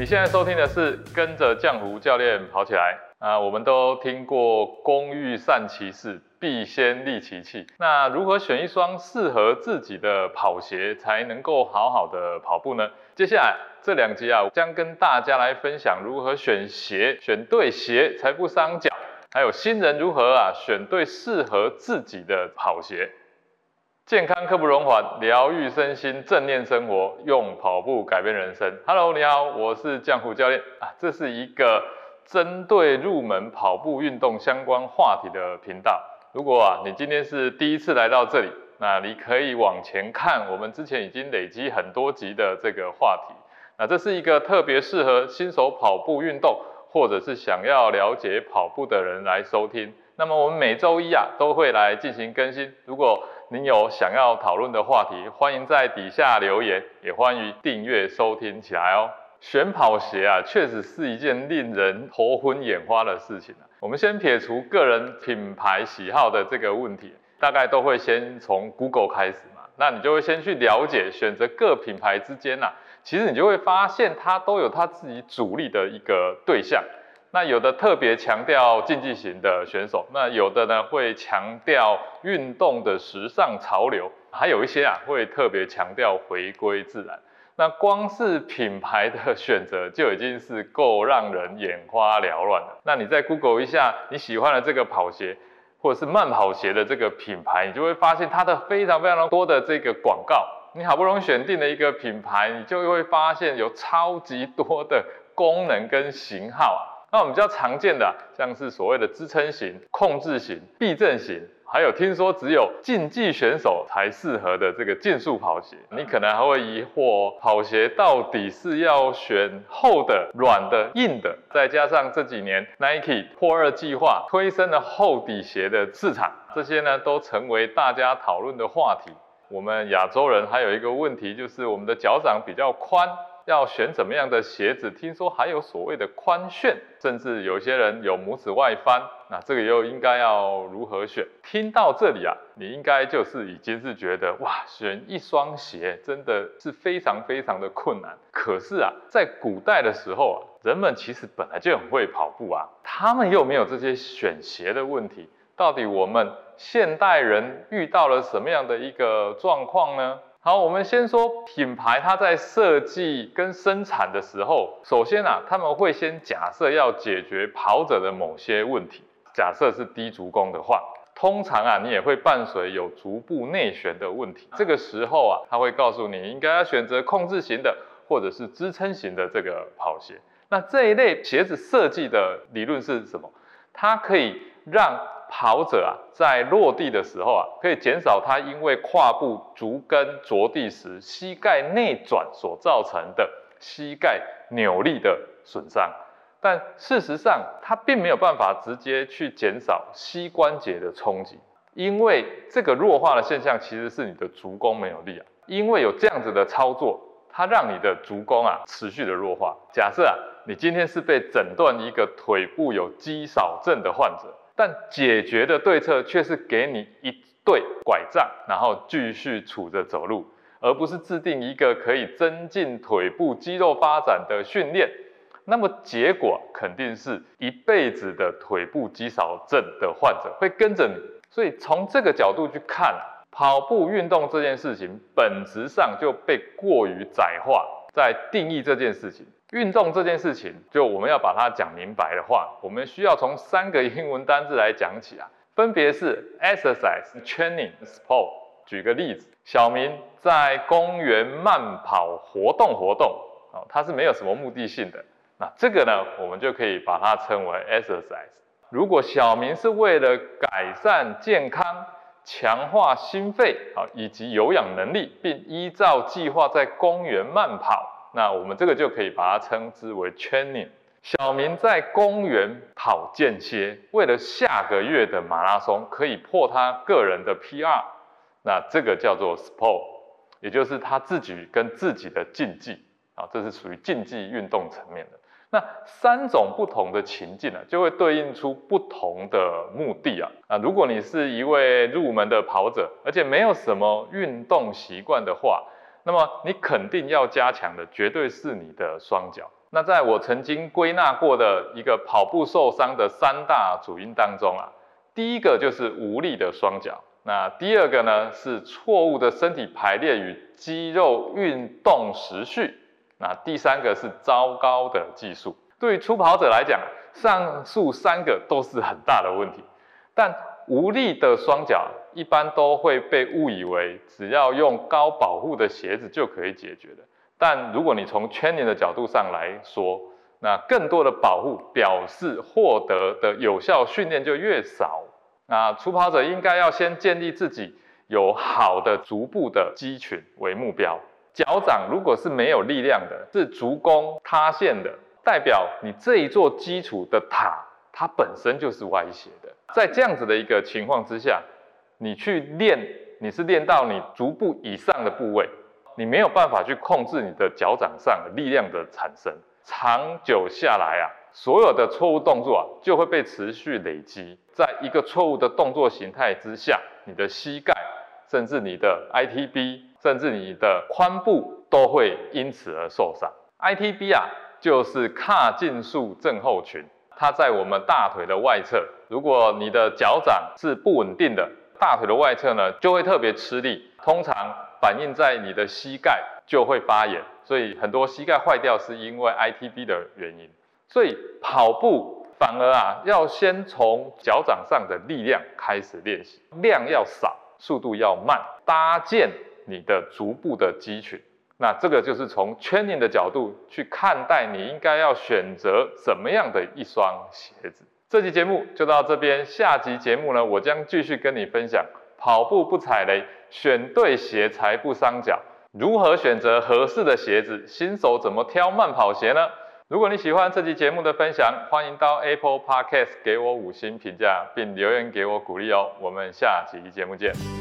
你现在收听的是跟着浆糊教练跑起来啊，我们都听过工欲善其事，必先利其器。那如何选一双适合自己的跑鞋，才能够好好的跑步呢？接下来这两集啊，将跟大家来分享如何选鞋，选对鞋才不伤脚，还有新人如何啊选对适合自己的跑鞋。健康刻不容缓，疗愈身心，正念生活，用跑步改变人生。Hello，你好，我是江湖教练啊。这是一个针对入门跑步运动相关话题的频道。如果啊你今天是第一次来到这里，那你可以往前看，我们之前已经累积很多集的这个话题。那这是一个特别适合新手跑步运动，或者是想要了解跑步的人来收听。那么我们每周一啊都会来进行更新。如果您有想要讨论的话题，欢迎在底下留言，也欢迎订阅收听起来哦。选跑鞋啊，确实是一件令人头昏眼花的事情啊。我们先撇除个人品牌喜好的这个问题，大概都会先从 Google 开始嘛。那你就会先去了解选择各品牌之间呐，其实你就会发现它都有它自己主力的一个对象。那有的特别强调竞技型的选手，那有的呢会强调运动的时尚潮流，还有一些啊会特别强调回归自然。那光是品牌的选择就已经是够让人眼花缭乱了。那你在 Google 一下你喜欢的这个跑鞋，或者是慢跑鞋的这个品牌，你就会发现它的非常非常多的这个广告。你好不容易选定了一个品牌，你就会发现有超级多的功能跟型号啊。那我们比较常见的，像是所谓的支撑型、控制型、避震型，还有听说只有竞技选手才适合的这个竞速跑鞋，你可能还会疑惑，跑鞋到底是要选厚的、软的、硬的？再加上这几年 Nike 破二计划推升了厚底鞋的市场，这些呢都成为大家讨论的话题。我们亚洲人还有一个问题，就是我们的脚掌比较宽。要选怎么样的鞋子？听说还有所谓的宽楦，甚至有些人有拇指外翻，那这个又应该要如何选？听到这里啊，你应该就是已经是觉得哇，选一双鞋真的是非常非常的困难。可是啊，在古代的时候啊，人们其实本来就很会跑步啊，他们又没有这些选鞋的问题。到底我们现代人遇到了什么样的一个状况呢？好，我们先说品牌，它在设计跟生产的时候，首先啊，他们会先假设要解决跑者的某些问题。假设是低足弓的话，通常啊，你也会伴随有足部内旋的问题。这个时候啊，他会告诉你应该要选择控制型的或者是支撑型的这个跑鞋。那这一类鞋子设计的理论是什么？它可以让跑者啊，在落地的时候啊，可以减少他因为胯部足跟着地时膝盖内转所造成的膝盖扭力的损伤。但事实上，它并没有办法直接去减少膝关节的冲击，因为这个弱化的现象其实是你的足弓没有力啊。因为有这样子的操作，它让你的足弓啊持续的弱化。假设啊，你今天是被诊断一个腿部有肌少症的患者。但解决的对策却是给你一对拐杖，然后继续杵着走路，而不是制定一个可以增进腿部肌肉发展的训练。那么结果肯定是一辈子的腿部肌少症的患者会跟着你。所以从这个角度去看，跑步运动这件事情本质上就被过于窄化，在定义这件事情。运动这件事情，就我们要把它讲明白的话，我们需要从三个英文单字来讲起啊，分别是 exercise、training、sport。举个例子，小明在公园慢跑活动活动，哦，它是没有什么目的性的，那这个呢，我们就可以把它称为 exercise。如果小明是为了改善健康、强化心肺啊以及有氧能力，并依照计划在公园慢跑。那我们这个就可以把它称之为 training。小明在公园跑间歇，为了下个月的马拉松可以破他个人的 PR，那这个叫做 sport，也就是他自己跟自己的竞技啊，这是属于竞技运动层面的。那三种不同的情境呢，就会对应出不同的目的啊。啊，如果你是一位入门的跑者，而且没有什么运动习惯的话，那么你肯定要加强的，绝对是你的双脚。那在我曾经归纳过的一个跑步受伤的三大主因当中啊，第一个就是无力的双脚，那第二个呢是错误的身体排列与肌肉运动时序，那第三个是糟糕的技术。对于初跑者来讲，上述三个都是很大的问题，但无力的双脚一般都会被误以为只要用高保护的鞋子就可以解决的。但如果你从圈年的角度上来说，那更多的保护表示获得的有效训练就越少。那初跑者应该要先建立自己有好的足部的肌群为目标。脚掌如果是没有力量的，是足弓塌陷的，代表你这一座基础的塔它本身就是歪斜的。在这样子的一个情况之下，你去练，你是练到你足部以上的部位。你没有办法去控制你的脚掌上力量的产生，长久下来啊，所有的错误动作啊就会被持续累积，在一个错误的动作形态之下，你的膝盖，甚至你的 ITB，甚至你的髋部都会因此而受伤。ITB 啊，就是髂胫束症候群，它在我们大腿的外侧，如果你的脚掌是不稳定的，大腿的外侧呢就会特别吃力，通常。反映在你的膝盖就会发炎，所以很多膝盖坏掉是因为 ITB 的原因。所以跑步反而啊，要先从脚掌上的力量开始练习，量要少，速度要慢，搭建你的足部的肌群。那这个就是从圈 g 的角度去看待，你应该要选择怎么样的一双鞋子。这期节目就到这边，下集节目呢，我将继续跟你分享跑步不踩雷。选对鞋才不伤脚。如何选择合适的鞋子？新手怎么挑慢跑鞋呢？如果你喜欢这期节目的分享，欢迎到 Apple Podcast 给我五星评价，并留言给我鼓励哦。我们下期节目见。